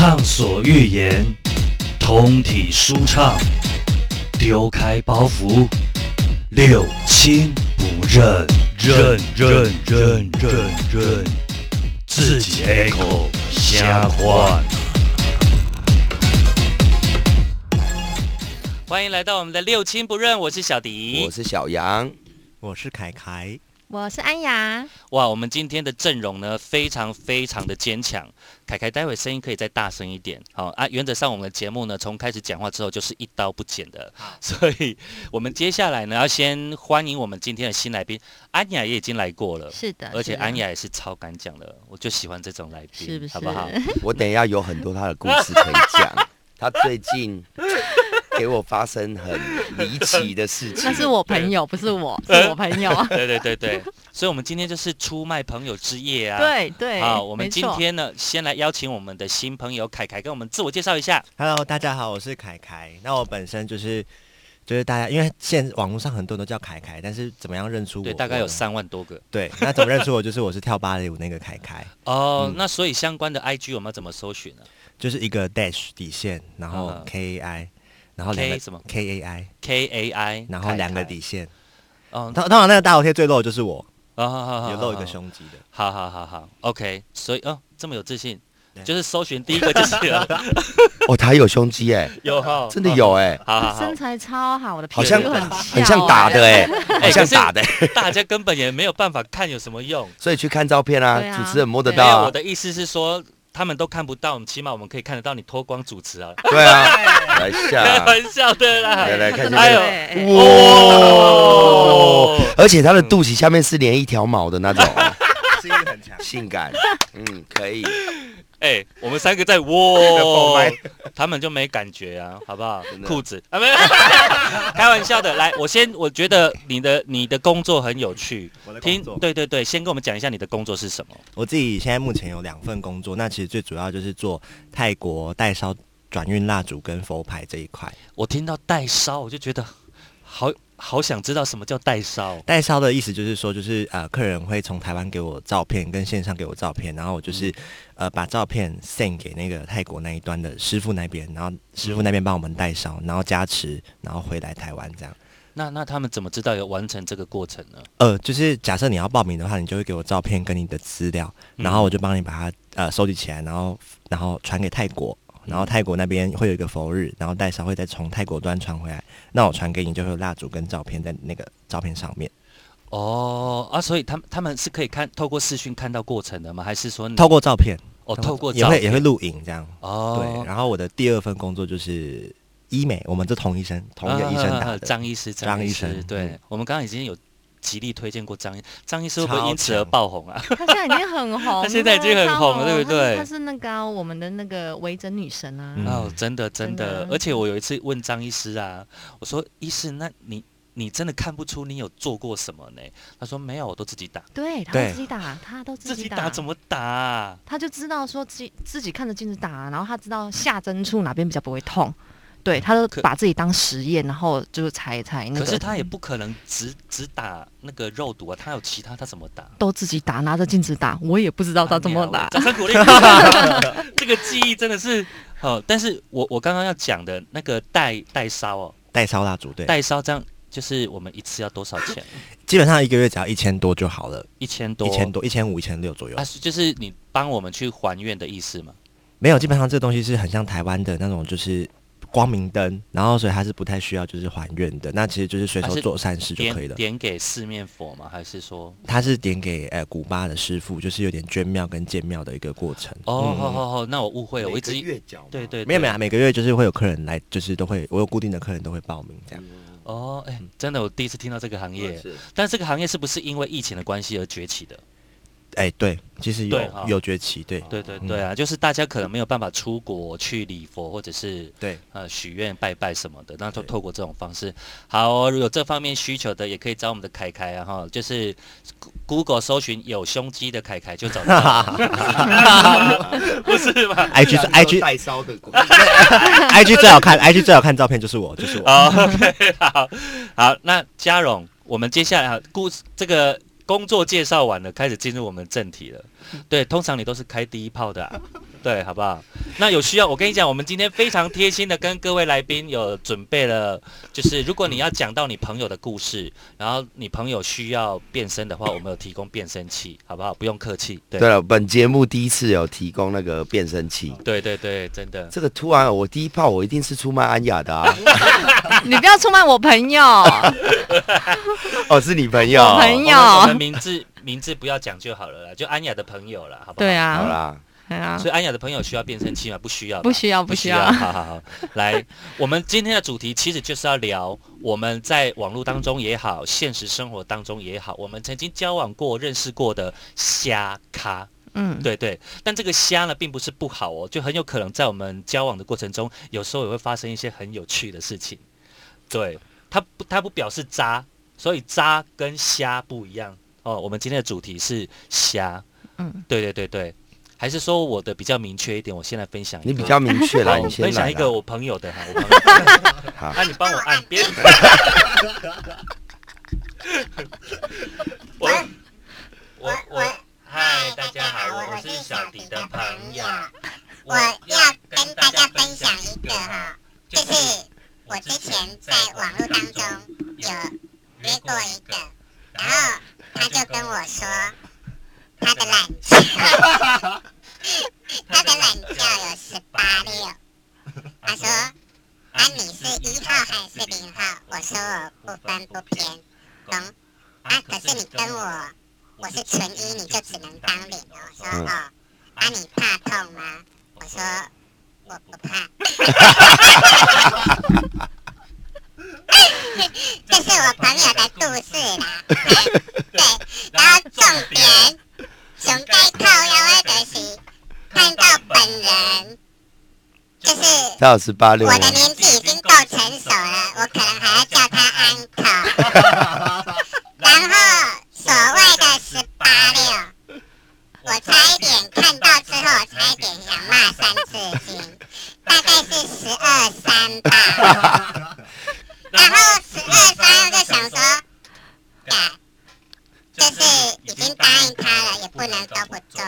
畅所欲言，通体舒畅，丢开包袱，六亲不认，认认认认认，自己开口瞎话。欢迎来到我们的六亲不认，我是小迪，我是小杨，我是凯凯，我是安雅。哇，我们今天的阵容呢，非常非常的坚强。凯凯，待会声音可以再大声一点，好啊。原则上，我们的节目呢，从开始讲话之后就是一刀不剪的，所以我们接下来呢，要先欢迎我们今天的新来宾安雅，也已经来过了，是的，而且安雅也是超敢讲的，我就喜欢这种来宾，是不是？好不好？我等一下有很多他的故事可以讲，他最近。给我发生很离奇的事情，那是我朋友，不是我，是我朋友。对对对对，所以，我们今天就是出卖朋友之夜啊！对对，好，我们今天呢，先来邀请我们的新朋友凯凯跟我们自我介绍一下。Hello，大家好，我是凯凯。那我本身就是就是大家，因为现网络上很多人都叫凯凯，但是怎么样认出我？对，大概有三万多个。对，那怎么认出我？就是我是跳芭蕾舞那个凯凯。哦，那所以相关的 IG 我们要怎么搜寻呢？就是一个 dash 底线，然后 K A I。然后 K 什么 K A I K A I，然后两个底线。嗯，通通常那个大头贴最露的就是我，有露一个胸肌的。好好好好，OK。所以哦，这么有自信，就是搜寻第一个就是了。哦，他有胸肌哎，有哈，真的有哎，身材超好，我的好像很像打的 哎，很像打的。大家根本也没有办法看有什么用，所以去看照片啊，主持人摸得到。我的意思是说。他们都看不到，起码我们可以看得到你脱光主持啊！对啊，来下开玩笑的啦，来来看一下，哎呦，哇！而且他的肚脐下面是连一条毛的那种，性很强，性感，嗯，可以。哎，我们三个在哇，他们就没感觉啊，好不好？裤子啊，没有，开玩笑的。来，我先，我觉得你的你的工作很有趣。听，对对对，先跟我们讲一下你的工作是什么。我自己现在目前有两份工作，那其实最主要就是做泰国代烧转运蜡烛跟佛牌这一块。我听到代烧，我就觉得好。好想知道什么叫代烧？代烧的意思就是说，就是呃，客人会从台湾给我照片，跟线上给我照片，然后我就是呃，把照片 send 给那个泰国那一端的师傅那边，然后师傅那边帮我们代烧，然后加持，然后回来台湾这样。那那他们怎么知道有完成这个过程呢？呃，就是假设你要报名的话，你就会给我照片跟你的资料，然后我就帮你把它呃收集起来，然后然后传给泰国。然后泰国那边会有一个佛日，然后代烧会再从泰国端传回来，那我传给你就会有蜡烛跟照片在那个照片上面。哦啊，所以他们他们是可以看透过视讯看到过程的吗？还是说透过照片？哦，透过也会也会录影这样。哦，对。然后我的第二份工作就是医美，我们这同医生同一个医生打的张医师，张医师。对，我们刚刚已经有。极力推荐过张医张医师，会不会因此而爆红啊？他现在已经很红，他现在已经很红了，对不对？他是那个我们的那个微整女神啊！哦，真的真的，而且我有一次问张医师啊，我说医师，那你你真的看不出你有做过什么呢？他说没有，我都自己打。对，他自己打，他都自己打，怎么打？他就知道说自己自己看着镜子打，然后他知道下针处哪边比较不会痛。对，他都把自己当实验，然后就是猜猜那个。可是他也不可能只只打那个肉毒啊，他有其他，他怎么打？都自己打，拿着镜子打，我也不知道他怎么打。掌声鼓励！这个记忆真的是哦。但是我我刚刚要讲的那个代代烧哦，代烧蜡烛对，代烧这样就是我们一次要多少钱？基本上一个月只要一千多就好了，一千多，一千多，一千五、一千六左右。啊，就是你帮我们去还愿的意思吗？没有，基本上这个东西是很像台湾的那种，就是。光明灯，然后所以他是不太需要就是还愿的，那其实就是随手做善事就可以了。点给四面佛吗？还是说他是点给呃古巴的师傅，就是有点捐庙跟建庙的一个过程。哦，好好好，那我误会了，我一直月缴。对对，没有没有，每个月就是会有客人来，就是都会我有固定的客人都会报名这样。哦，哎，真的，我第一次听到这个行业，但这个行业是不是因为疫情的关系而崛起的？哎，对，其实有有崛起，对，对对对啊，就是大家可能没有办法出国去礼佛，或者是对呃许愿拜拜什么的，那就透过这种方式。好，有这方面需求的，也可以找我们的凯凯啊哈，就是 Google 搜寻有胸肌的凯凯就找到，不是吧？IG 是 IG 带烧的，IG 最好看，IG 最好看照片就是我，就是我。OK，好，好，那嘉荣，我们接下来故事这个。工作介绍完了，开始进入我们正题了。对，通常你都是开第一炮的。对，好不好？那有需要，我跟你讲，我们今天非常贴心的跟各位来宾有准备了，就是如果你要讲到你朋友的故事，然后你朋友需要变身的话，我们有提供变声器，好不好？不用客气。对对了，本节目第一次有提供那个变声器。对对对，真的。这个突然，我第一炮我一定是出卖安雅的啊！你不要出卖我朋友，哦，是你朋友，我朋友我们名字名字不要讲就好了啦，就安雅的朋友了，好不好？对啊好啊，啦，对啊所，以安雅的朋友需要变声器吗？不需要，不需要不需不需要好好好，来，我们今天的主题其实就是要聊我们在网络当中也好，现实生活当中也好，我们曾经交往过、认识过的虾咖。嗯，对对，但这个虾呢，并不是不好哦，就很有可能在我们交往的过程中，有时候也会发生一些很有趣的事情。对，它不，它不表示渣，所以渣跟虾不一样哦。我们今天的主题是虾，嗯，对对对对，还是说我的比较明确一点？我先来分享一个，你比较明确好，啦，我你先分享一个我朋友的哈，我朋友，好那你帮我按边。我我我，嗨，大家好，我我是小迪的朋友。我要跟大家分享一个哈，就是我之前在网络当中有约过一个，然后他就跟我说他的懒觉，他的懒觉有十八六，他说啊你是一号还是零号？我说我不分不偏，懂？啊可是你跟我我是纯一，你就只能当零哦。我说哦，啊你怕痛吗？我说我不怕。这是我朋友的故事啦。对，然后重点，熊该靠腰的就是看到本人，就是他有十八六我？的年纪已经够成熟了，我可能还要叫他 uncle。然后所谓的十八六，我差一点看到之后，我差一点想骂三字经，大概是十二三吧。然后十二三我就想说，呀，就是已经答应他了，也不能都不做。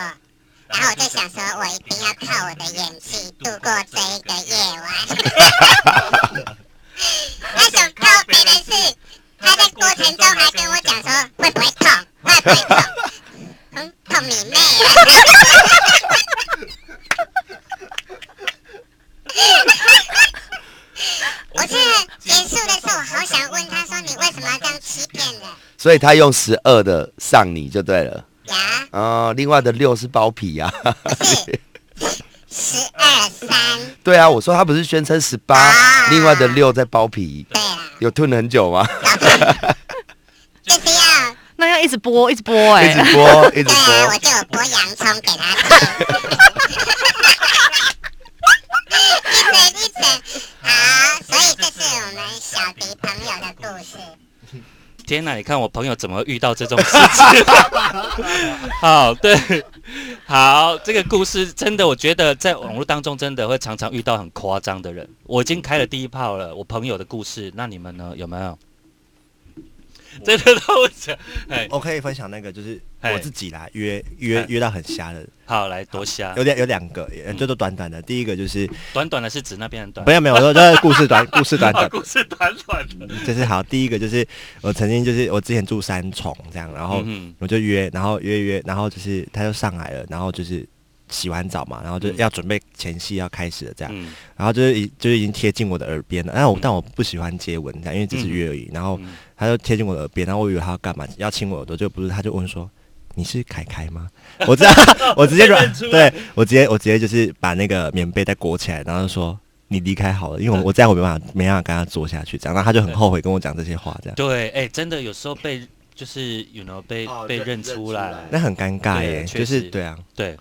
然后我就想说，我一定要靠我的演技度过这一个夜晚。那种靠北的是，他在过程中还跟我讲说会不会痛，会不会痛，嗯，痛你妹啊！我这结束的时候，我好想问他说，你为什么要这样欺骗人所以他用十二的上你就对了。呀？哦，另外的六是包皮呀、不是十二三，对啊，我说他不是宣称十八、啊另外的六在包皮，对啊，有吞很久吗？就是要那要一直播，一直播，哎一，直播，一直对啊，我播。就有剥洋葱给他吃。一层一层，好，所以这是我们小迪朋友的故事。天哪！你看我朋友怎么遇到这种事情？好，对，好，这个故事真的，我觉得在网络当中真的会常常遇到很夸张的人。我已经开了第一炮了，我朋友的故事，那你们呢？有没有？真的都讲，哎，我可以分享那个，就是嘿我自己啦，约约约到很瞎的，好，来多瞎。有，两有两个，呃就都短短的。第一个就是短短的是指那边的短，没有没有，我说这故事短，故事短。短，故事短短的，就是好。第一个就是我曾经就是我之前住三重这样，然后嗯我就约，然后约约，然后就是他就上来了，然后就是洗完澡嘛，然后就嗯。要准备前戏要开始了这样，嗯。然后就是已就是已经贴近我的耳边了，但我但我不喜欢接吻这样，因为只是约而已。然后嗯。他就贴近我的耳边，然后我以为他要干嘛，要亲我耳朵，就不是，他就问说。你是凯凯吗？我这样，我直接软，对我直接我直接就是把那个棉被再裹起来，然后就说你离开好了，因为我我这样我没办法没办法跟他坐下去，这样，然后他就很后悔跟我讲这些话，这样，对，哎，真的有时候被就是，you know，被被认出来，那很尴尬耶，就是对啊，对，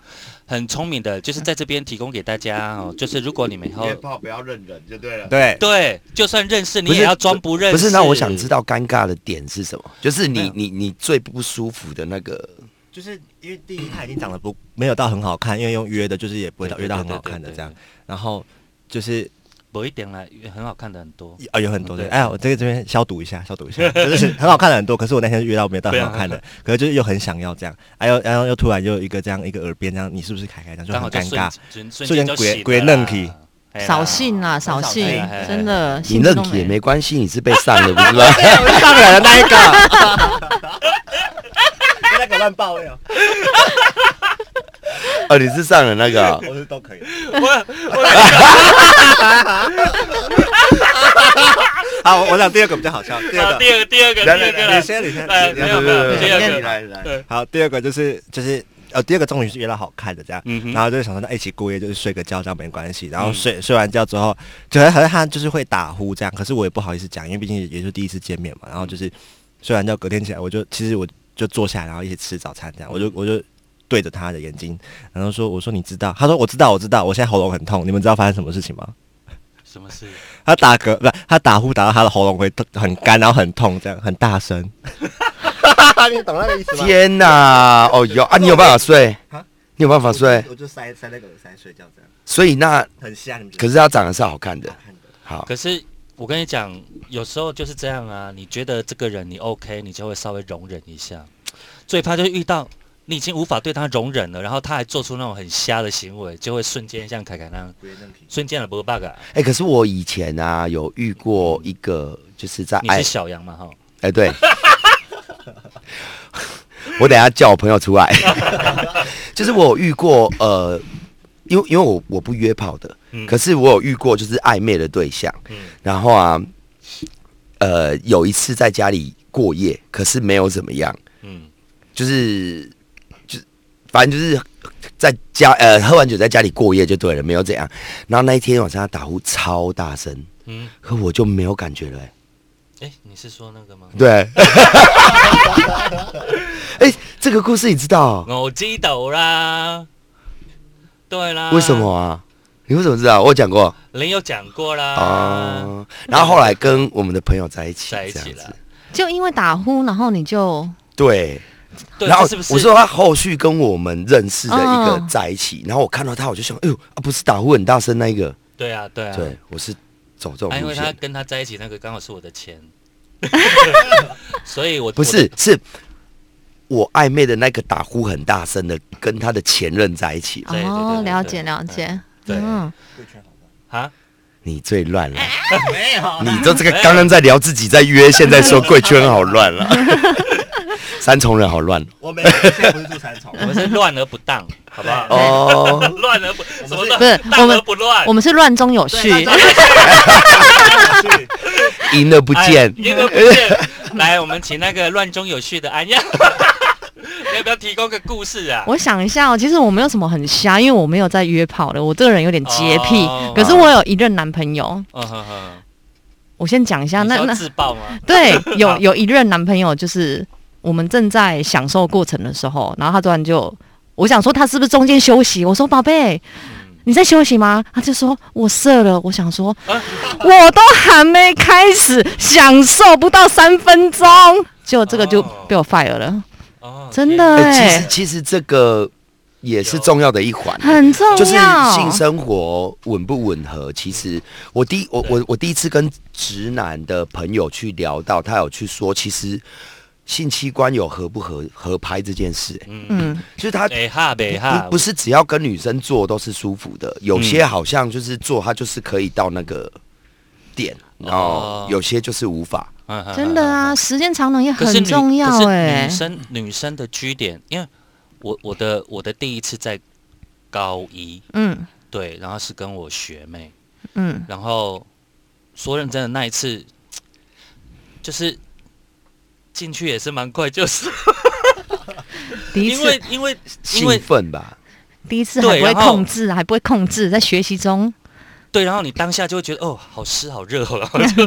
很聪明的，就是在这边提供给大家哦，就是如果你们以后炮不要认人就对了。对，对，就算认识你也要装不认识。不是，那我想知道尴尬的点是什么？就是你你你最不舒服的那个，就是因为第一他已经长得不没有到很好看，因为用约的，就是也不会到约到很好看的这样。然后就是不一点啦，很好看的很多。啊，有很多对对，哎，我这个这边消毒一下，消毒一下，就是很好看的很多，可是我那天约到没有到很好看的，可是就是又很想要这样，哎呦，然后又突然又有一个这样一个耳边这样，你是不是凯凯这样好尴尬，瞬瞬间鬼鬼啦愣起哎呀扫兴啦，扫兴真的。你认体也兴致都没没关系，你是被 上的不是吗？上来的那一个，那个乱爆料，哦，你是上了那个哦、我是都可以。好，我我讲第二个比较好笑，第二好，个。第二个，第二个，第来来二个，你先，你先，哎你没有没有，第二个，来好，第二个就是就是呃，第二个终于是约到好看的这样，嗯然后就是想说那一起过夜，就是睡个觉这样没关系。然后嗯。睡、睡完觉之后，就得好像他就是会打呼这样，可是我也不好意思讲，因为毕竟也是第一次见面嘛。然后就是睡完觉隔天起来，我就其实我就坐下来，然后一起吃早餐这样，我就我就对着他的眼睛，然后说我说你知道？他说我知道我知道，我现在喉咙很痛，你们知道发生什么事情吗？什么事？他打嗝不是他打呼打到他的喉咙会很干，然后很痛，这样很大声。你懂那个意思吗？天哪！哦哟啊，你有办法睡啊？你有办法睡？我就塞塞那个耳塞睡觉这样，所以那很瞎。你们觉得可是他长得是好看的好，看的。好，可是我跟你讲，有时候就是这样啊。你觉得这个人你 OK，你就会稍微容忍一下。最怕就是遇到你已经无法对他容忍了，然后他还做出那种很瞎的行为，就会瞬间像凯凯那样，瞬间的不 bug 啊。哎、可是我以前啊有遇过一个，就是在你是，小杨嘛哈？哎、对，我等下叫我朋友出来，就是我遇过，呃，因为因为我我不约炮的，嗯可是我有遇过就是暧昧的对象，嗯然后啊，呃，有一次在家里过夜，可是没有怎么样，嗯，就是就是反正就是在家呃喝完酒在家里过夜就对了，没有怎样。然后那一天晚上他打呼超大声，嗯，可我就没有感觉了、欸。哎、你是说那个吗？对，哎、这个故事你知道？我知道啦，对啦。为什？么啊？你为什么知道？我讲过人有讲过啦。哦。然后后来跟我们的朋友在一起，在一起了。就因为打呼，然后你就对，对，然后是不是？我说他后续跟我们认识的一个嗯在一起，然后我看到他，我就想，哎呦，啊，不是打呼很大声那一个，对啊，对啊。对我是走这种啊，因路为他，跟他在一起那个刚好是我的钱，所以我不是是。我暧昧的那个打呼很大声的，跟他的前任在一起。哦，了解了解，对嗯，啊，你最乱了。没有你就这个刚刚在聊自己在约，现在说贵圈好乱了，三重人好乱。我没有，现在不是住三重，我们是乱而不当，好不好？哦。乱而不什么乱？不是我们不乱。我。们是乱中有序，赢了不见。哎，赢而不见。来，我们请那个乱中有序的安阳，你要不要提供个故事啊？我想一下哦，其实我没有什么很瞎，因为我没有在约炮的，我这个人有点洁癖。哦可是我有一任男朋友，我先讲一下，那那自爆吗？对，有有一任男朋友，就是我们正在享受过程的时候，然后他突然就，我想说他是不是中间休息？我说宝贝，你在休息吗？他就说我射了。我想说，啊我都还没开始享受不到三分钟，结果这个就哦被我 fire 了，哦，真的哎。哎、其实其实这个也是重要的一环，很重要。就是性生活吻不吻合。其实我第一我我我第一次跟直男的朋友去聊到，他有去说，其实性器官有合不合合拍这件事、哎嗯，嗯，就是他北哈北哈。不不是只要跟女生做都是舒服的，有些好像就是做他就是可以到那个点，然后哦。有些就是无法。嗯真的啊，。时间长短也很重可要是哎、女生女生的居点，因为我我的我的第一次在高一，嗯。对，然后是跟我学妹，嗯，然后说认真的那一次，就是进去也是蛮快，就是。第一因为因为因兴奋吧，第一次还不会控制，还不会控制，在学习中。对，然后你当下就会觉得哦，好湿好热哦，然后就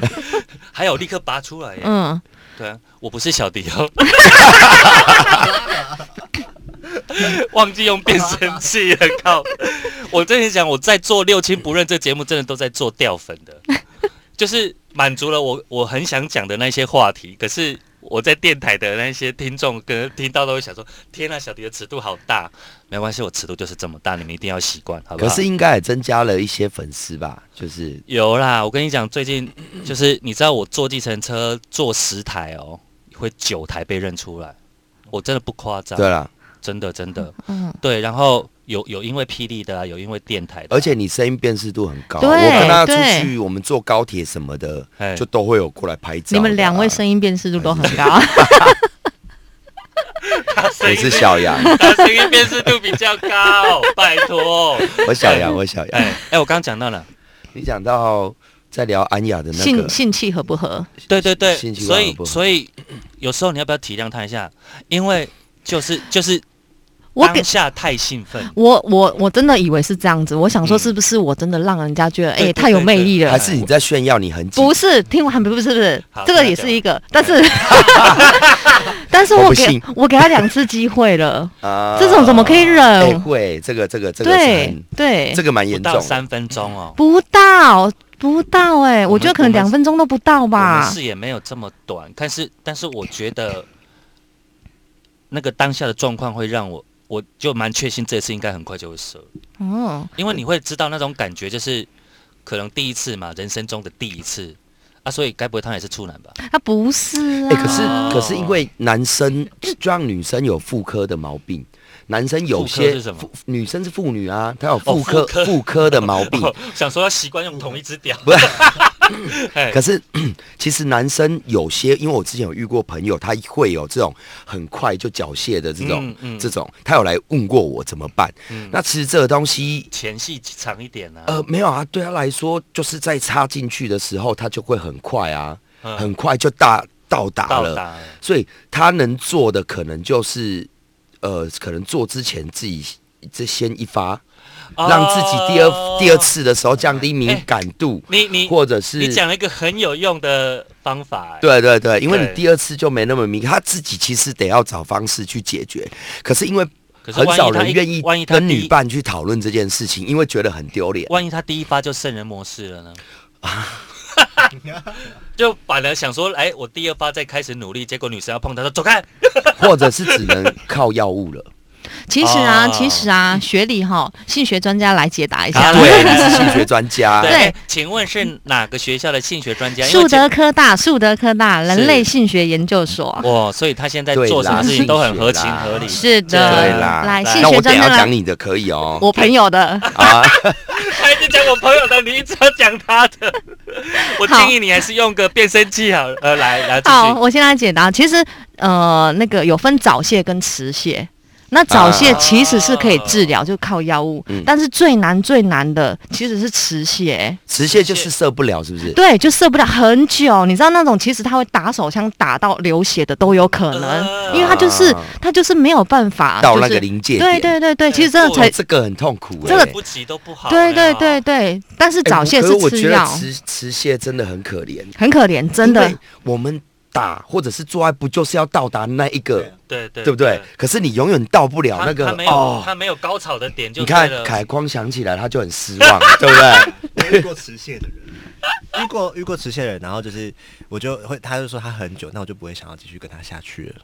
还有立刻拔出来耶，嗯，对啊，我不是小迪哦，忘记用变声器了，靠！我跟你讲，我在做六亲不认这节目，真的都在做掉粉的，就是满足了我我很想讲的那些话题，可是我在电台的那些听众跟听到都会想说：天啊，小迪的尺度好大。没关系，我尺度就是这么大，你们一定要习惯，好不好？可是应该也增加了一些粉丝吧？就是有啦，我跟你讲，最近就是你知道我坐计程车坐十台哦，会九台被认出来，我真的不夸张，对了，真的真的嗯，对。然后有有因为霹雳的啊，有因为电台的啊，而且你声音辨识度很高。我跟他出去，我们坐高铁什么的，哎就都会有过来拍照啊。你们两位声音辨识度都很高，声音我是小杨，他声音辨识度比较高，拜托。我小杨，我小杨。哎哎，我刚刚讲到了，你讲到在聊安雅的那性个，性性气合不合？对对对，性合不合所以有时候你要不要体谅他一下？因为就是就是我当下太兴奋，我我我真的以为是这样子，我想说是不是我真的让人家觉得哎、太有魅力了？还是你在炫耀你很不是，听完不是不是好，这个也是一个，但是 但是我给我不信。我给他两次机会了，啊。这种怎么可以忍？哎，会这个这个这个是对对，这个蛮严重。三分钟哦。不到不到哎、我觉得可能两分钟都不到吧。视野没有这么短，但是但是我觉得那个当下的状况会让我，我就蛮确信这次应该很快就会射，哦，因为你会知道那种感觉就是可能第一次嘛，人生中的第一次啊，所以该不会他也是处男吧？他不是啊。哎，可是哦可是因为男生就像女生有妇科的毛病，男生有妇科些是什么妇女生是妇女啊，她有妇科妇科科的毛病。哦想说要习惯用同一只屌，不是哎 可是 其实男生有些，因为我之前有遇过朋友，他会有这种很快就缴械的这种、嗯嗯这种，他有来问过我怎么办。嗯那其实这个东西。前戏长一点啊，呃，没有啊，对他来说，就是在插进去的时候，他就会很快啊，嗯很快就大到达了。到达了，所以他能做的可能就是，呃，可能做之前自己这先一发，让自己第二、哦第二次的时候降低敏感度，你你或者是你讲了一个很有用的方法、哎，对对对，因为你第二次就没那么敏感，他自己其实得要找方式去解决。可是因为很少人愿意跟女伴去讨论这件事情，因为觉得很丢脸。万一他第一发就圣人模式了呢？就反而想说，哎，我第二发再开始努力，结果女生要碰他说走开，或者是只能靠药物了。其实啊，哦其实啊，学理哈，性学专家来解答一下啊。对，你是性学专家，对，请问是哪个学校的性学专家？树德科大，树德科大人类性学研究所。哇，所以他现在做什么事情都很合情合理。是的，对啦。来性那我等一下学专家来，讲你的可以哦。我朋友的。啊，他一直讲我朋友的，你一直要讲他的。我建议你还是用个变声器好了，呃，来来好，我先来解答。其实，呃，那个有分早泄跟迟泄。那早泄啊其实是可以治疗，就靠药物。嗯但是最难最难的其实是迟泄。持泄就是射不了，是不是？对，就射不了很久。你知道那种其实他会打手枪打到流血的都有可能，啊因为他就是他就是没有办法到那个临界对，对对对，哎其实这个过才哦这个很痛苦哎。这个不急都不好。对对对对。但是哎早泄是吃药我觉得，雌雌蟹真的很可怜，很可怜，真的。我们打或者是做爱，不就是要到达那一个，对对对不对？？可是你永远到不了那个他他没有哦。他没有高潮的点就你看凯光想起来，他就很失望，对不对？我遇过持械的人，遇过遇过持械的人，然后就是我就会，他就说他很久，那我就不会想要继续跟他下去了。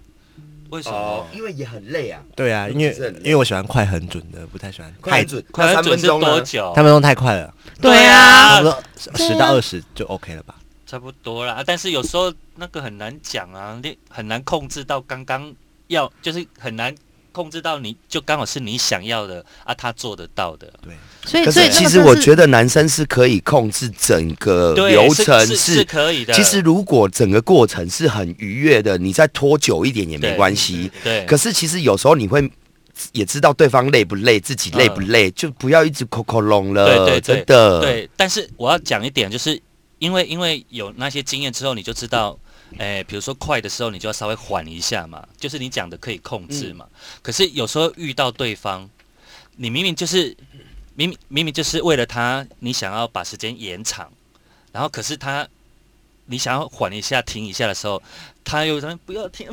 为什么？因为也很累啊，对啊，因为因为我喜欢快很准的，不太喜欢太快准，快三快准是分钟。多久？三分钟太快了，对差啊不，多对啊十到二十就 OK 了吧？差不多啦，但是有时候那个很难讲啊，你很难控制到刚刚要，就是很难控制到你就刚好是你想要的啊，他做得到的。对，所以所以可是其实我觉得男生是可以控制整个，流程，是是是可以的。其实如果整个过程是很愉悦的，你再拖久一点也没关系。对，可是其实有时候你会也知道对方累不累，自己累不累，就不要一直口口拢了。对对对真的。对，但是我要讲一点，就是因为因为有那些经验之后，你就知道，诶，比如说快的时候，你就要稍微缓一下嘛，就是你讲的可以控制嘛。可是有时候遇到对方，你明明就是明明明明就是为了他，你想要把时间延长，然后可是他。你想要缓一下、停一下的时候，他又说不要停，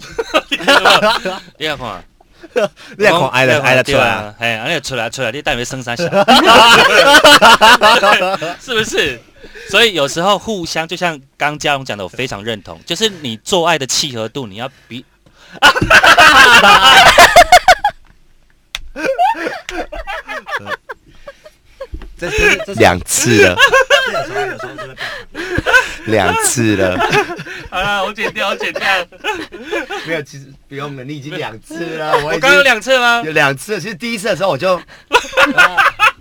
你要看啊，你看挨了挨了出来哎，啊，你出来出来，你带没生三下，是不是？所以有时候互相，就像刚刚嘉荣讲的，我非常认同，就是你做爱的契合度，你要比 这这这两次了，有时候有时候真的两次了，好了，我剪掉，我剪掉。没有，其实不用了，你已经两次了，我刚有两次吗？有两次，其实第一次的时候我就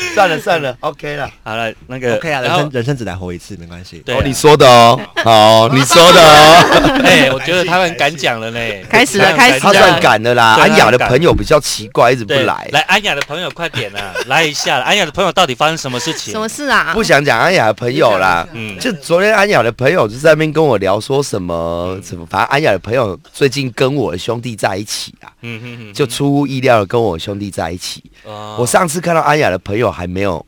算了算了，OK 了。好了，那个 OK 啊，人然后生人生只来活一次，没关系。对啊哦，你说的哦，好，你说的哦，哎，我觉得他们敢讲了呢，开始了他们开始了他算敢的啦。对安雅的朋友比较奇怪，一直不对，来，来安雅的朋友快点啊，来一下，安雅的朋友到底发生什么事情？什么事啊？不想讲安雅的朋友啦。嗯，就昨天安雅的朋友就在那边跟我聊说什么什么，反正安雅的朋友最近跟我的兄弟在一起啊，嗯哼哼，就出乎意料的跟我兄弟在一起。哦我上次看到安雅的朋友还没有，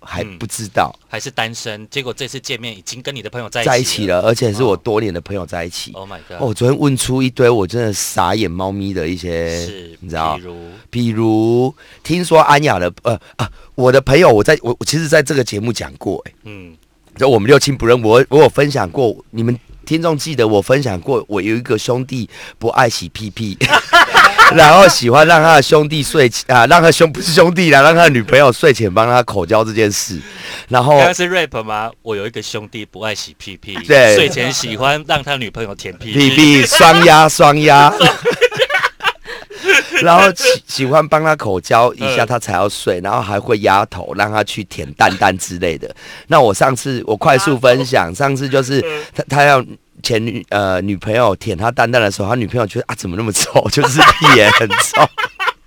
还嗯。不知道。还是单身，结果这次见面已经跟你的朋友在在一起了。一起了，而且是我多年的朋友在一起。Oh my 哦，god！我昨天问出一堆我真的傻眼猫咪的一些是，你知道？比，如？比如听说安雅的呃啊，我的朋友我在我我其实在这个节目讲过、欸，嗯，就我们六亲不认，我我有分享过，你们听众记得我分享过，我有一个兄弟不爱洗屁屁，然后喜欢让他的兄弟睡前啊，让他兄不是兄弟啦，让他的女朋友睡前帮他口交这件事，然后刚刚是 rap 吗？我有一个兄弟不爱洗屁屁，对睡前喜欢让他女朋友舔屁屁屁双压双压。然后喜喜欢帮他口交一下，嗯他才要睡，然后还会压头，让他去舔蛋蛋之类的。那我上次我快速分享，上次就是他他要前女呃女朋友舔他蛋蛋的时候，他女朋友觉得啊怎么那么臭，就是屁眼很臭，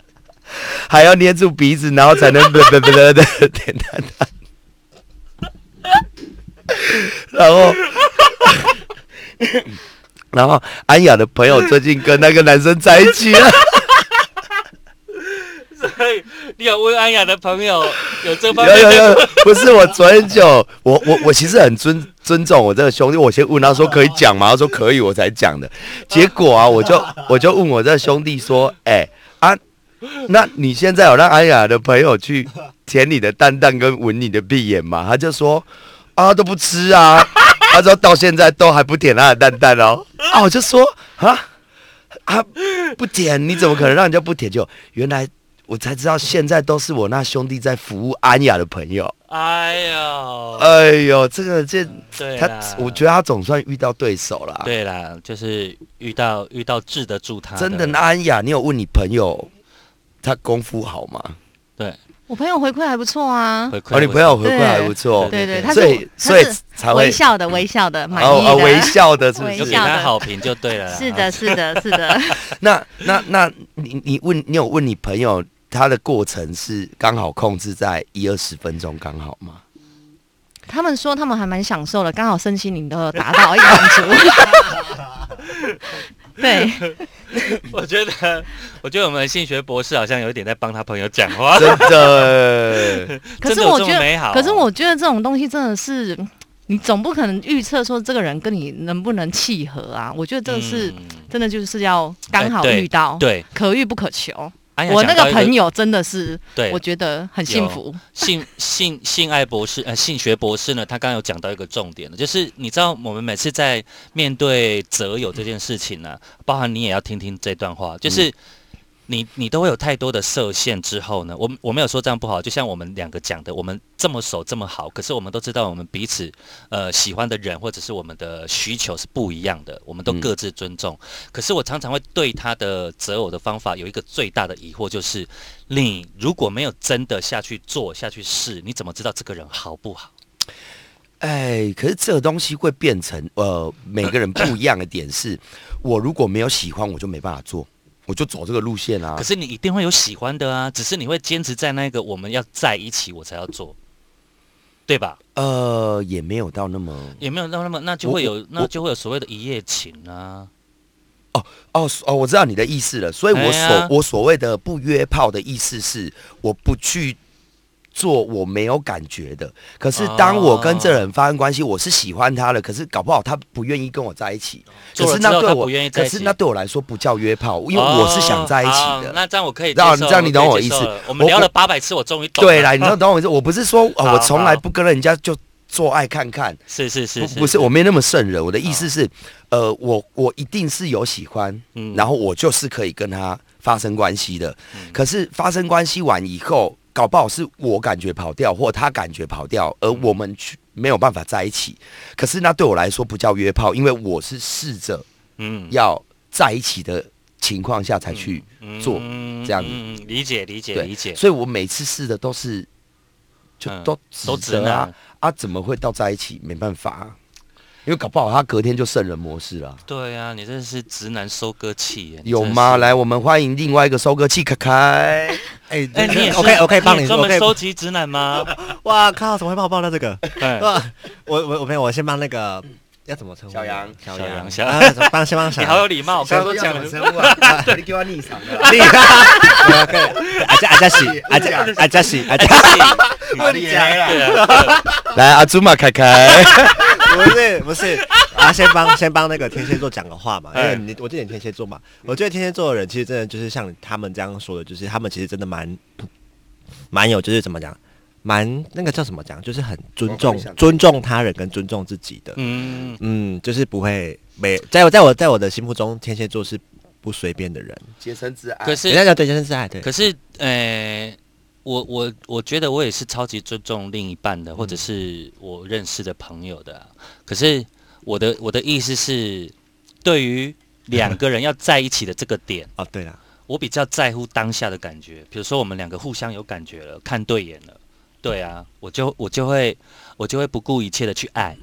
还要捏住鼻子，然后才能啵啵啵啵的舔蛋蛋，然后。然后安雅的朋友最近跟那个男生在一起了，所以你有问安雅的朋友有这方面有有有，不是我昨天就我我我其实很尊尊重我这个兄弟，我先问他说可以讲吗？他说可以，我才讲的。结果啊，我就 我就问我这个兄弟说，哎、啊，那你现在有让安雅的朋友去舔你的蛋蛋跟吻你的闭眼吗？他就说啊都不吃啊，他说到现在都还不舔他的蛋蛋哦。啊，我就说啊啊不舔，你怎么可能让人家不舔？就原来我才知道，现在都是我那兄弟在服务安雅的朋友。哎呦，哎呦，这个这他对他，我觉得他总算遇到对手了。，对啦，就是遇到遇到治得住他，真的，那安雅，你有问你朋友他功夫好吗？对，我朋友回馈还不错啊，回馈哦，你朋友回馈还不错，对对，他所以是所以才会微笑的，微笑的，满意哦哦微。笑的，是不微是有给？他好评就对了。是的，是的，是的。那那那你你问你有问你朋友他的过程是刚好控制在一二十分钟刚好吗？他们说他们还蛮享受的，刚好身心灵都有达到一个满足。对，我觉得，我觉得我们的性学博士好像有一点在帮他朋友讲话。真的，可是我觉得可是我觉得这种东西真的是，你总不可能预测说这个人跟你能不能契合啊。我觉得这个是、嗯真的就是要刚好遇到，对，可遇不可求。安雅我那个朋友真的是，对我觉得很幸福。性性性爱博士呃性学博士呢，他刚刚有讲到一个重点的，就是你知道我们每次在面对择友这件事情呢、包含你也要听听这段话，就是。你你都会有太多的设限之后呢，我我没有说这样不好，就像我们两个讲的，我们这么熟这么好，可是我们都知道我们彼此呃喜欢的人或者是我们的需求是不一样的，我们都嗯各自尊重。可是我常常会对他的择偶的方法有一个最大的疑惑，就是你如果没有真的下去做下去试，你怎么知道这个人好不好？哎，可是这个东西会变成呃每个人不一样的点是，我如果没有喜欢，我就没办法做，我就走这个路线啊可。是你一定会有喜欢的啊，只是你会坚持在那个我们要在一起我才要做，对吧？呃，也没有到那么也没有到那么那就会有那就会有所谓的一夜情啊。哦哦哦，我知道你的意思了。所以我所、哎我所谓的不约炮的意思是，我不去做我没有感觉的。可是当我跟这人发生关系，我是喜欢他的，可是搞不好他不愿意跟我在一起。可是那对我可是那对我来说不叫约炮，因为我是想在一起的。那这样我可以这样这样你懂我意思我们聊了八百次，我终于懂了。对啦，你知道懂我意思？我不是说、哦、我从来不跟人家就做爱看看。是是是不不是，我没那么圣人。我的意思是，呃，我我一定是有喜欢，嗯然后我就是可以跟他发生关系的。嗯可是发生关系完以后，搞不好是我感觉跑掉，或他感觉跑掉，而我们去没有办法在一起。可是那对我来说不叫约炮，因为我是试着嗯要在一起的情况下才去做。嗯这样子理解理解理解，所以我每次试的都是就嗯都都直指责啊啊，怎么会到在一起？没办法、啊，因为搞不好他隔天就圣人模式了。对啊，你真的是直男收割器耶，有吗？来，我们欢迎另外一个收割器凯凯。哎哎，你也是我可以帮你，也专门收集直男吗？哇靠，怎么会帮我报到这个？哎哇，我我我没有，我先帮那个要怎么称呼？小杨小小杨杨，小杨帮先帮小你杨。好有礼貌，我刚刚都讲了。啊，你给我逆场了。厉害！可以，阿加阿加西，阿加阿加西，阿加我厉害了。对啊，来，阿祖玛凯凯。不是不是啊，先帮先帮那个天蝎座讲个话嘛，因为你我这点天蝎座嘛，我觉得天蝎座的人其实真的就是像他们这样说的，就是他们其实真的蛮蛮有就是怎么讲，蛮那个叫什么讲，就是很尊重尊重他人跟尊重自己的，嗯，嗯，就是不会没在我在我在我的心目中，天蝎座是不随便的人，洁身自爱。可是人家叫对洁身自爱，对，可是，呃，我我我觉得我也是超级尊重另一半的，或者是我认识的朋友的啊、可是我的我的意思是，对于两个人要在一起的这个点，哦对了，我比较在乎当下的感觉。比如说我们两个互相有感觉了，看对眼了，对啊，我就我就会我就会不顾一切的去爱，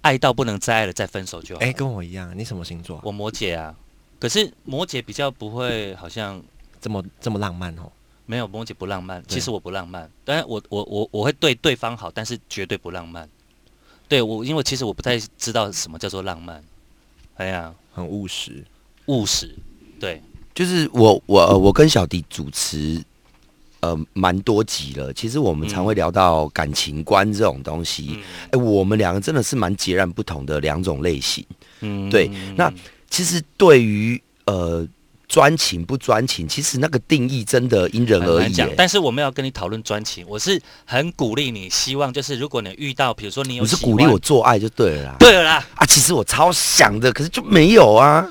爱到不能再爱了，再分手就好。哎，跟我一样，你什么星座啊？我摩羯啊，可是摩羯比较不会，好像这么这么浪漫哦，没有摩羯不浪漫，其实我不浪漫，当然我我我我会对对方好，但是绝对不浪漫。对我，因为其实我不太知道什么叫做浪漫。哎呀，很务实，务实，对，就是我我呃我跟小迪主持呃蛮多集了，其实我们常会聊到感情观这种东西。嗯。哎、我们两个真的是蛮截然不同的两种类型。嗯。对那其实对于呃专情不专情，其实那个定义真的因人而异。但是我们要跟你讨论专情，我是很鼓励你，希望就是如果你遇到，比如说你有你是鼓励我，做爱就对了啦。对了啦，啊，其实我超想的，可是就没有啊。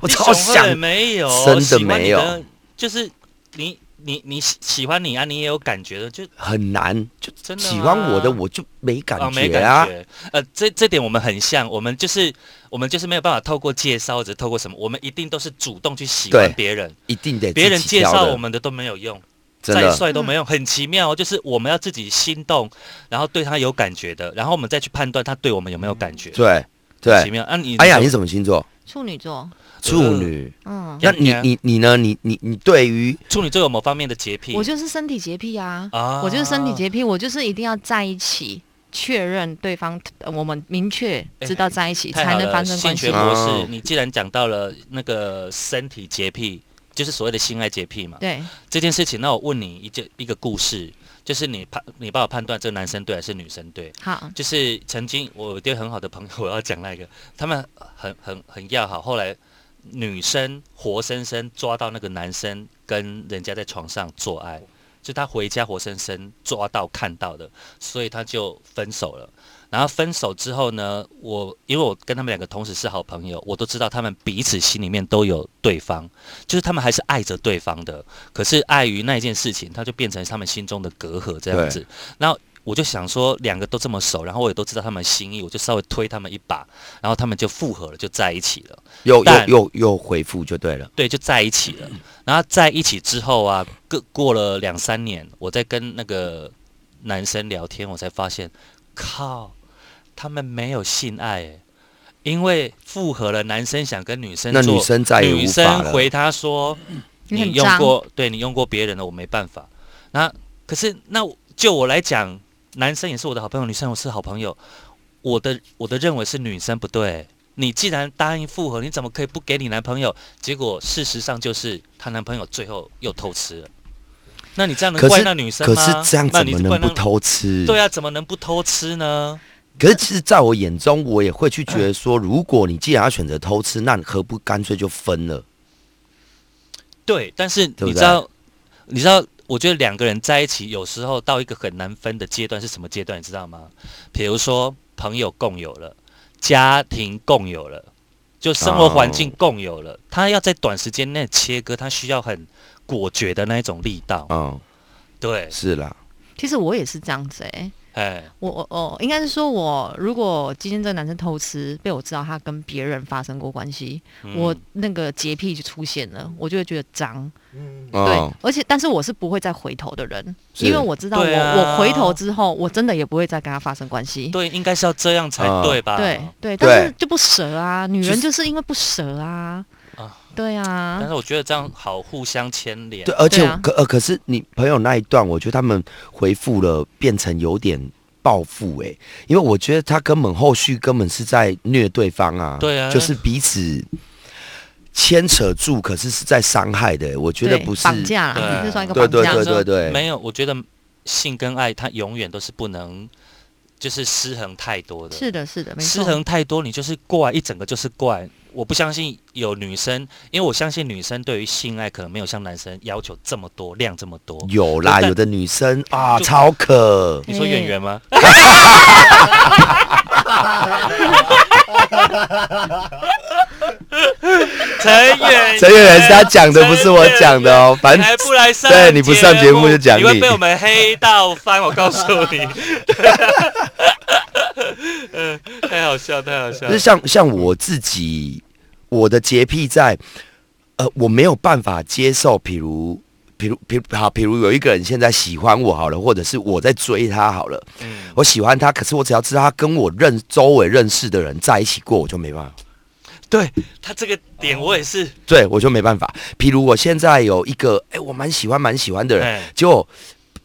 我超想，没有，真的没有，就是你你你喜喜欢你啊，你也有感觉的，就很难，就真的喜欢我的我就没感哦，没觉啊。感觉。呃，这这点我们很像，我们就是我们就是没有办法透过介绍或者透过什么，我们一定都是主动去喜欢别人，一定得别人介绍我，们的都没有用，再帅都没用，很奇妙哦，就是我们要自己心动，然后对他有感觉的，然后我们再去判断他对我们有没有感觉。对对。奇妙啊！你哎呀，你什么星座？处女座，处女。嗯，那你你你呢？你你你对于处女座有某方面的洁癖？我就是身体洁癖啊，啊我就是身体洁癖，我就是一定要在一起。确认对方，呃我们明确知道在一起才能发生关系性学。博士哦，你既然讲到了那个身体洁癖，就是所谓的性爱洁癖嘛，对，这件事情，那我问你一件一个故事，就是你判你帮我判断这个男生对还是女生对？好，就是曾经我有一对很好的朋友，我要讲那个，他们很很很要好，后来女生活生生抓到那个男生跟人家在床上做爱，就他回家活生生抓到看到的，所以他就分手了。然后分手之后呢，我因为我跟他们两个同时是好朋友，我都知道他们彼此心里面都有对方，就是他们还是爱着对方的，可是碍于那一件事情，他就变成他们心中的隔阂这样子。然后我就想说，两个都这么熟，然后我也都知道他们心意，我就稍微推他们一把，然后他们就复合了，就在一起了。又又又又回复就对了。对，就在一起了。然后在一起之后啊，过过了两三年，我在跟那个男生聊天，我才发现，靠，他们没有性爱诶，因为复合了，男生想跟女生做，那女生再也女无法了。生回他说，你用过，对你用过别人的，我没办法。那可是那就我来讲，男生也是我的好朋友，女生也是好朋友。我的我的认为是女生不对。你既然答应复合，你怎么可以不给你男朋友？结果事实上就是她男朋友最后又偷吃了。那你这样能怪那女生吗可吗？是这样那怎么能不？偷吃？对啊，怎么能不偷吃呢？可是其实，在我眼中，我也会去觉得说，如果你既然要选择偷吃，那你何不干脆就分了？对，但是你知道，你知道我觉得两个人在一起，有时候到一个很难分的阶段是什么阶段，你知道吗？比如说朋友共有了，家庭共有了，就生活环境共有了，他要在短时间内切割，他需要很果决的那一种力道。嗯，对，是啦，其实我也是这样子哎、哎，我我哦，应该是说我如果今天这个男生偷吃，被我知道他跟别人发生过关系，嗯我那个洁癖就出现了，我就会觉得脏。嗯对嗯，，而且但是我是不会再回头的人，因为我知道我、啊我回头之后，我真的也不会再跟他发生关系。对，应该是要这样才啊对吧？对对，对但是就不舍啊，女人就是因为不舍啊。啊对啊。但，是我觉得这样好互相牵连。对，而且啊。可呃，可是你朋友那一段，我觉得他们回复了，变成有点报复哎、因为我觉得他根本后续根本是在虐对方啊，对啊。就是彼此牵扯住，可是是在伤害的欸、我觉得不是，绑架这算一个对对绑架。对对对，没有，我觉得性跟爱它永远都是不能，就是失衡太多的。是的，是的，没失。衡太多，你就是怪一整个就是怪。我不相信有女生，因为我相信女生对于性爱可能没有像男生要求这么多量这么多。有啦，有的女生啊超渴，你说演员吗？陈远，陈远员是他讲的，不是我讲的哦。反正还不来上？对你不上节目就讲你会你被我们黑到翻。我告诉你，嗯，太好笑，太好笑就是。像像我自己，我的洁癖在，呃，我没有办法接受，比如，比如，比如好，比如有一个人现在喜欢我好了，或者是我在追他好了，嗯，我喜欢他，可是我只要知道他跟我认周围认识的人在一起过，我就没办法，对他这个点，我也是。对我就没办法。譬如我现在有一个，哎、我蛮喜欢蛮喜欢的人，哎，结果，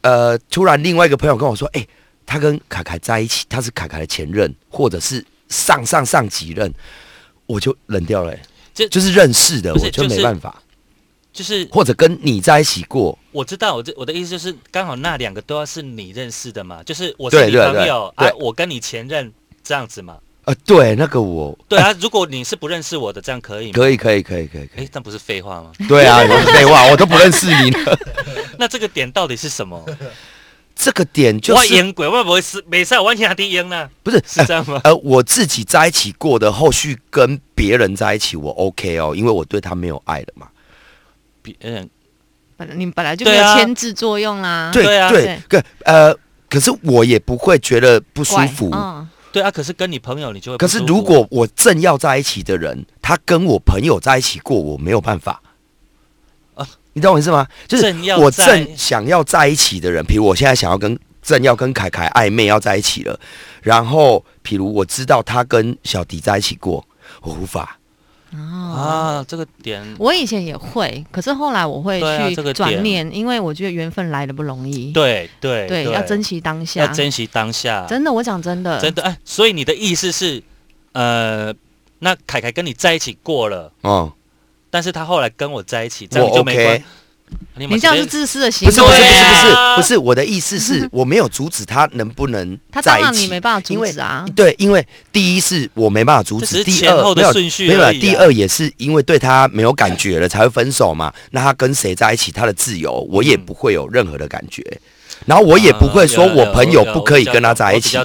呃，突然另外一个朋友跟我说，哎、他跟凯凯在一起，他是凯凯的前任，或者是上上上几任，我就冷掉了、欸。这就是认识的，我就没办法。就是或者跟你在一起过，我知道，我这我的意思就是，刚好那两个都要是你认识的嘛，就是我是你朋友，我跟你前任这样子嘛。呃，对，那个我对啊，如果你是不认识我的，这样可以吗？可以，可以，可以，可以，可以。哎，那不是废话吗？对啊，有废话，我都不认识你了。那这个点到底是什么？这个点就是我烟鬼，会不会是没事？完全低烟呢？不是是这样吗？呃，我自己在一起过的，后续跟别人在一起，我 OK 哦，因为我对他没有爱了嘛。别人本来你本来就没有牵制作用啦。对啊对，可呃，可是我也不会觉得不舒服。嗯，对啊，可是跟你朋友你就会可。是如果我正要在一起的人，他跟我朋友在一起过，我没有办法。啊你懂我意思吗？就是我正想要在一起的人，比如我现在想要跟正要跟凯凯暧昧要在一起了，然后比如我知道他跟小迪在一起过，我无法。哦。啊，这个点我以前也会，可是后来我会对啊这去个点转念，因为我觉得缘分来的不容易。对对对，要珍惜当下。要珍惜当下，真的，我讲真的，真的哎，所以你的意思是，呃，那凯凯跟你在一起过了，哦、但是他后来跟我在一起，这样我就没关 OK。。你你这样是自私的行为。不是不是不是不是我的意思是 我没有阻止他能不能他在一起。当然你没办法阻因为止啊。对，因为第一是我没办法阻这只止，第前后二没有顺序没有啦，而已啊第二也是因为对他没有感觉了才会分手嘛。那他跟谁在一起，他的自由，我也不会有任何的感觉。然后我也不会说啊我朋友不可以跟他在一起。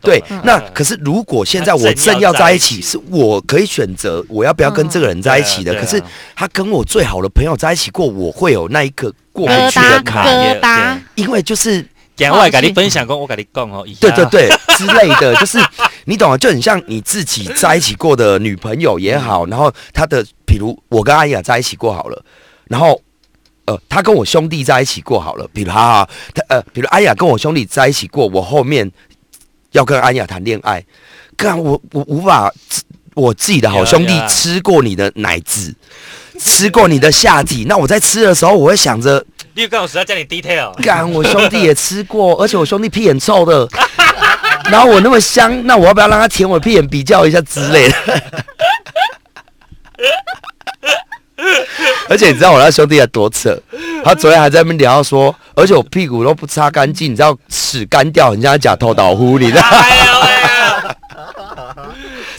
对，那可是如果现在我正要在一起，是我可以选择我要不要跟这个人在一起的。可是他跟我最好的朋友在一起过，我会有那一个过不去的瘩坎，因为就是等下我也跟你分享过，我跟你讲哦，对对对之类的，就是你懂啊，就很像你自己在一起过的女朋友也好，然后他的，比如我跟阿雅在一起过好了，然后呃，他跟我兄弟在一起过好了，比如哈哈，她呃，比如阿雅跟我兄弟在一起过，我后面要跟安雅谈恋爱，干我我无法，我自己的好兄弟吃过你的奶子。吃过你的下体，那我在吃的时候，我会想着，你有跟我实在叫你 detail，干，我兄弟也吃过，而且我兄弟屁眼臭的，然后我那么香，那我要不要让他舔我屁眼比较一下之类的？而且你知道我那兄弟有多扯？他昨天还在那边聊说，而且我屁股都不擦干净，你知道屎干掉，很像假偷倒呼，你知道？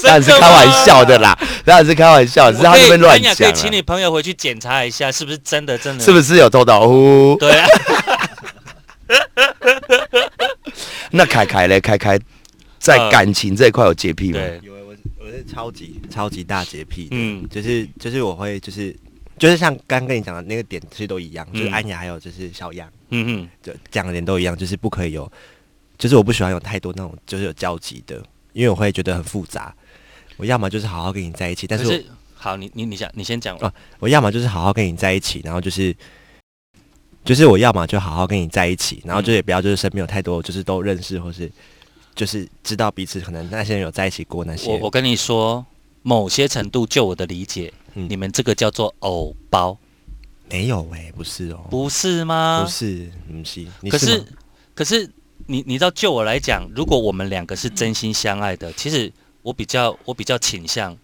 当然是开玩笑的啦。当然是开玩笑，只是他这边乱讲请你朋友回去检查一下，是不是真的真的？是不是有偷倒呼？对啊，那凯凯嘞，凯凯在呃感情这一块有洁癖吗？是超级超级大洁癖的，嗯。就是就是我会就是就是像刚跟你讲的那个点，其实都一样，就是嗯。安雅还有就是小杨，嗯嗯就讲的点都一样，就是不可以有，就是我不喜欢有太多那种就是有交集的，因为我会觉得很复杂。我要么就是好好跟你在一起，但，是是好，你你你想你先讲啊我要么就是好好跟你在一起，然后就是就是我要么就好好跟你在一起，然后就嗯。也不要就是身边有太多就是都认识或是就是知道彼此可能那些人有在一起过那些。我我跟你说，某些程度，就我的理解，嗯你们这个叫做偶包，没有哎、不是哦，不是吗？不是，不是，你可是可是你你知道，就我来讲，如果我们两个是真心相爱的，其实我比较我比较倾向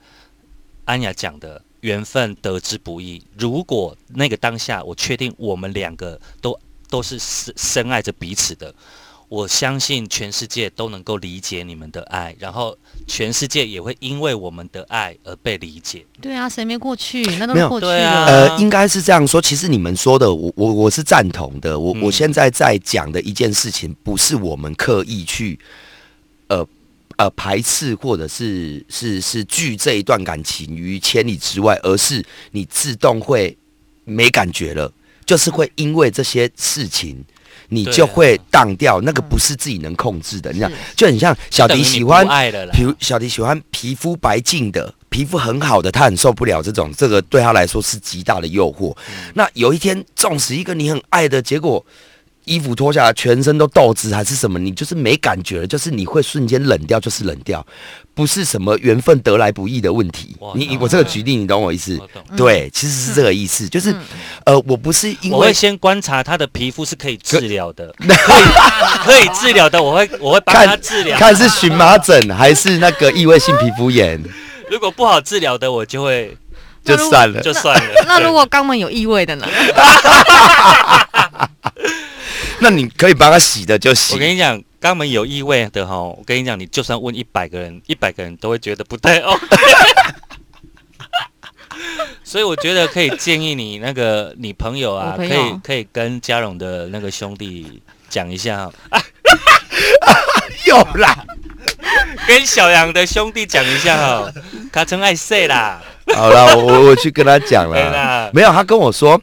安雅讲的缘分得之不易。如果那个当下，我确定我们两个都都是深深爱着彼此的。我相信全世界都能够理解你们的爱，然后全世界也会因为我们的爱而被理解。对啊，谁没过去？那都没有是过去了。呃，应该是这样说。其实你们说的，我我我是赞同的。我、嗯我现在在讲的一件事情，不是我们刻意去呃呃排斥或者是是是拒这一段感情于千里之外，而是你自动会没感觉了，就是会因为这些事情。你就会荡掉，那个不是自己能控制的。你想，就很像小迪喜欢比如小迪喜欢皮肤白净的，皮肤很好的，他很受不了这种，这个对他来说是极大的诱惑。那有一天，纵使一个你很爱的，结果衣服脱下来，全身都痘子还是什么，你就是没感觉了，就是你会瞬间冷掉，就是冷掉，不是什么缘分得来不易的问题。你我这个举例，你懂我意思。对，其实是这个意思，就是呃，我不是因为我会先观察他的皮肤是可以治疗的，可以可以治疗的，我会我会帮他治疗。看是荨麻疹还是那个异位性皮肤炎，如果不好治疗的，我就会就算了。就算了。那如果肛门有异味的呢？那你可以帮他洗的就洗我。跟你讲，肛门有异味的哈，我跟你讲，你就算问一百个人，一百个人都会觉得不太 OK。所以我觉得可以建议你那个你朋友啊，可以可以跟嘉荣的那个兄弟讲一下，有啦，跟小杨的兄弟讲一下哈，他真爱睡啦，好了，我我我去跟他讲了。啦，没有，他跟我说，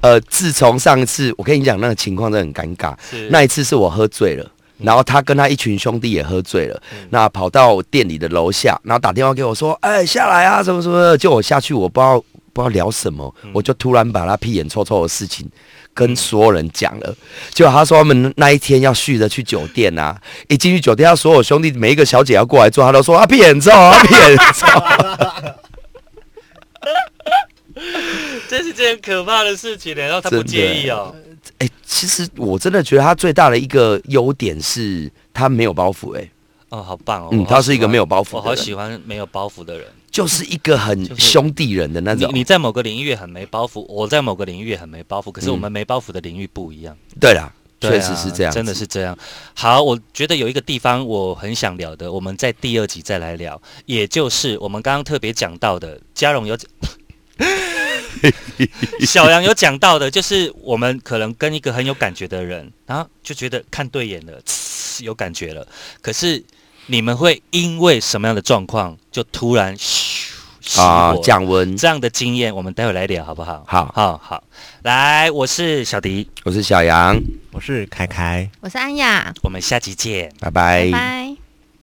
呃，自从上次我跟你讲那个情况真的很尴尬，那一次是我喝醉了。然后他跟他一群兄弟也喝醉了，嗯那跑到我店里的楼下，然后打电话给我说：“哎，下来啊，什么什么的。”就我下去，我不知道不知道聊什么，嗯我就突然把他屁眼臭臭的事情跟所有人讲了。结果他说他们那一天要续着去酒店啊，一进去酒店，他所有兄弟每一个小姐要过来坐，他都说啊屁眼臭啊屁眼臭。这是件可怕的事情呢，然后他不介意哦，哎、其实我真的觉得他最大的一个优点是他没有包袱、哎，哦，好棒哦，嗯他是一个没有包袱我好喜欢没有包袱的人。就是一个很兄弟人的那种。你你在某个领域很没包袱，我在某个领域也很没包袱，可是嗯我们没包袱的领域不一样。对啦，确实是这样，真的是这样。好，我觉得有一个地方我很想聊的，我们在第二集再来聊，也就是我们刚刚特别讲到的，嘉荣有讲。小杨有讲到的，就是我们可能跟一个很有感觉的人，然后就觉得看对眼了，有感觉了。可是你们会因为什么样的状况，就突然啊火降温。这样的经验，我们待会来聊好不好？好好好，来，我是小迪，我是小杨，我是凯凯。我是安雅，我们下集见。拜拜。